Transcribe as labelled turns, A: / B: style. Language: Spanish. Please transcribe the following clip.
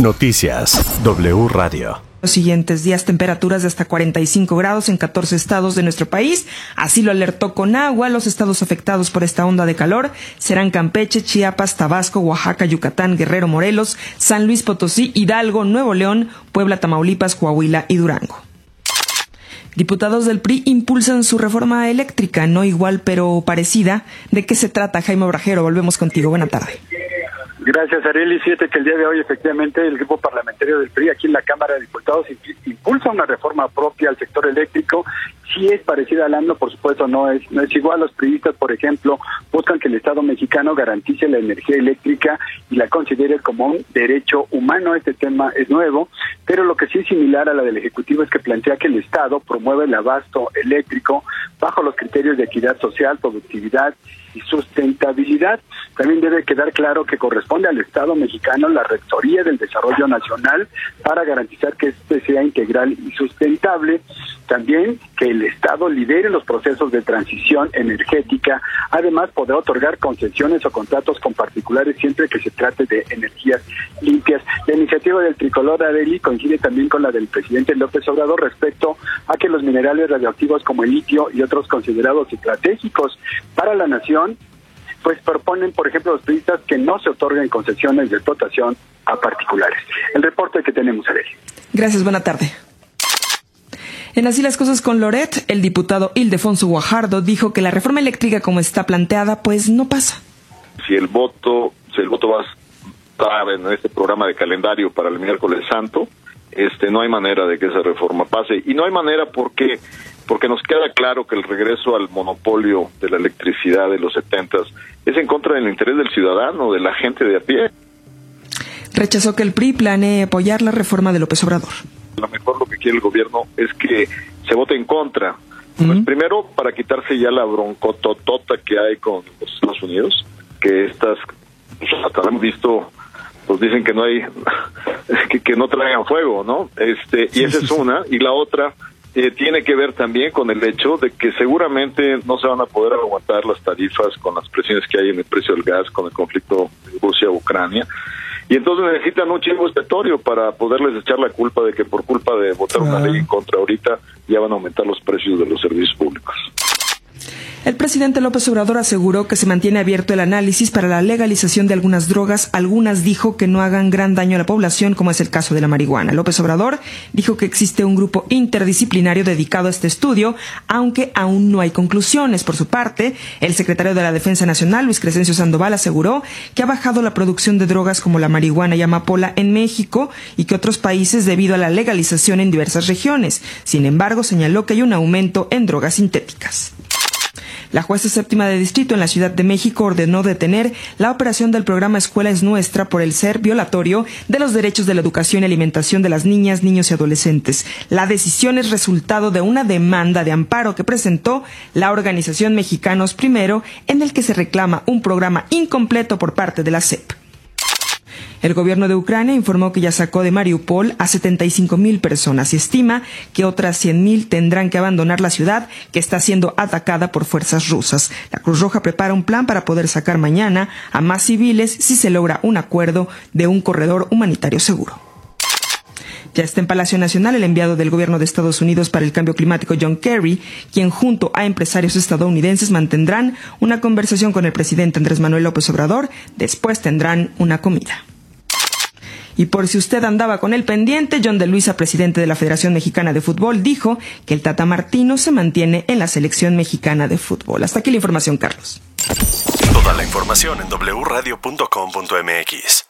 A: Noticias W Radio.
B: Los siguientes días temperaturas de hasta 45 grados en 14 estados de nuestro país. Así lo alertó con agua. Los estados afectados por esta onda de calor serán Campeche, Chiapas, Tabasco, Oaxaca, Yucatán, Guerrero, Morelos, San Luis Potosí, Hidalgo, Nuevo León, Puebla, Tamaulipas, Coahuila y Durango. Diputados del PRI impulsan su reforma eléctrica, no igual pero parecida. ¿De qué se trata, Jaime Obrajero? Volvemos contigo. Buena tarde.
C: Gracias, Areli. Fíjate que el día de hoy, efectivamente, el grupo parlamentario del PRI aquí en la Cámara de Diputados impulsa una reforma propia al sector eléctrico. Sí es parecida al AMLO, por supuesto, no es, no es igual. Los priistas, por ejemplo, buscan que el Estado mexicano garantice la energía eléctrica y la considere como un derecho humano. Este tema es nuevo, pero lo que sí es similar a la del Ejecutivo es que plantea que el Estado promueve el abasto eléctrico bajo los criterios de equidad social, productividad y sustentabilidad. También debe quedar claro que corresponde al Estado mexicano la Rectoría del Desarrollo Nacional para garantizar que este sea integral y sustentable. También que el Estado lidere los procesos de transición energética. Además, podrá otorgar concesiones o contratos con particulares siempre que se trate de energías limpias. La iniciativa del tricolor Areli coincide también con la del presidente López Obrador respecto a que los minerales radioactivos como el litio y otros considerados estratégicos para la nación pues proponen, por ejemplo, los turistas que no se otorguen concesiones de explotación a particulares. El reporte que tenemos, Arely.
B: Gracias, buena tarde. En así las cosas con Loret, el diputado Ildefonso Guajardo dijo que la reforma eléctrica como está planteada, pues no pasa.
D: Si el voto, si el voto va a estar en este programa de calendario para el miércoles santo, este no hay manera de que esa reforma pase y no hay manera porque porque nos queda claro que el regreso al monopolio de la electricidad de los setentas es en contra del interés del ciudadano, de la gente de a pie.
B: Rechazó que el PRI planee apoyar la reforma de López Obrador.
D: A lo mejor lo quiere el gobierno es que se vote en contra. Pues primero, para quitarse ya la broncototota que hay con los Estados Unidos, que estas, pues, hasta hemos visto, pues dicen que no hay, que, que no traigan fuego, ¿no? Este, y esa es una. Y la otra, eh, tiene que ver también con el hecho de que seguramente no se van a poder aguantar las tarifas con las presiones que hay en el precio del gas, con el conflicto de Rusia-Ucrania. Y entonces necesitan un chivo expiatorio para poderles echar la culpa de que por culpa de votar una ley en contra ahorita ya van a aumentar los precios de los servicios públicos.
B: El presidente López Obrador aseguró que se mantiene abierto el análisis para la legalización de algunas drogas. Algunas dijo que no hagan gran daño a la población, como es el caso de la marihuana. López Obrador dijo que existe un grupo interdisciplinario dedicado a este estudio, aunque aún no hay conclusiones. Por su parte, el secretario de la Defensa Nacional, Luis Crescencio Sandoval, aseguró que ha bajado la producción de drogas como la marihuana y amapola en México y que otros países debido a la legalización en diversas regiones. Sin embargo, señaló que hay un aumento en drogas sintéticas. La jueza séptima de distrito en la Ciudad de México ordenó detener la operación del programa Escuela es Nuestra por el ser violatorio de los derechos de la educación y alimentación de las niñas, niños y adolescentes. La decisión es resultado de una demanda de amparo que presentó la organización Mexicanos Primero, en el que se reclama un programa incompleto por parte de la SEP. El gobierno de Ucrania informó que ya sacó de Mariupol a 75 mil personas y estima que otras 100 mil tendrán que abandonar la ciudad que está siendo atacada por fuerzas rusas. La Cruz Roja prepara un plan para poder sacar mañana a más civiles si se logra un acuerdo de un corredor humanitario seguro. Ya está en Palacio Nacional el enviado del gobierno de Estados Unidos para el cambio climático John Kerry, quien junto a empresarios estadounidenses mantendrán una conversación con el presidente Andrés Manuel López Obrador. Después tendrán una comida. Y por si usted andaba con el pendiente, John de Luisa, presidente de la Federación Mexicana de Fútbol, dijo que el Tata Martino se mantiene en la selección mexicana de fútbol. Hasta aquí la información, Carlos.
A: Toda la información en wradio.com.mx.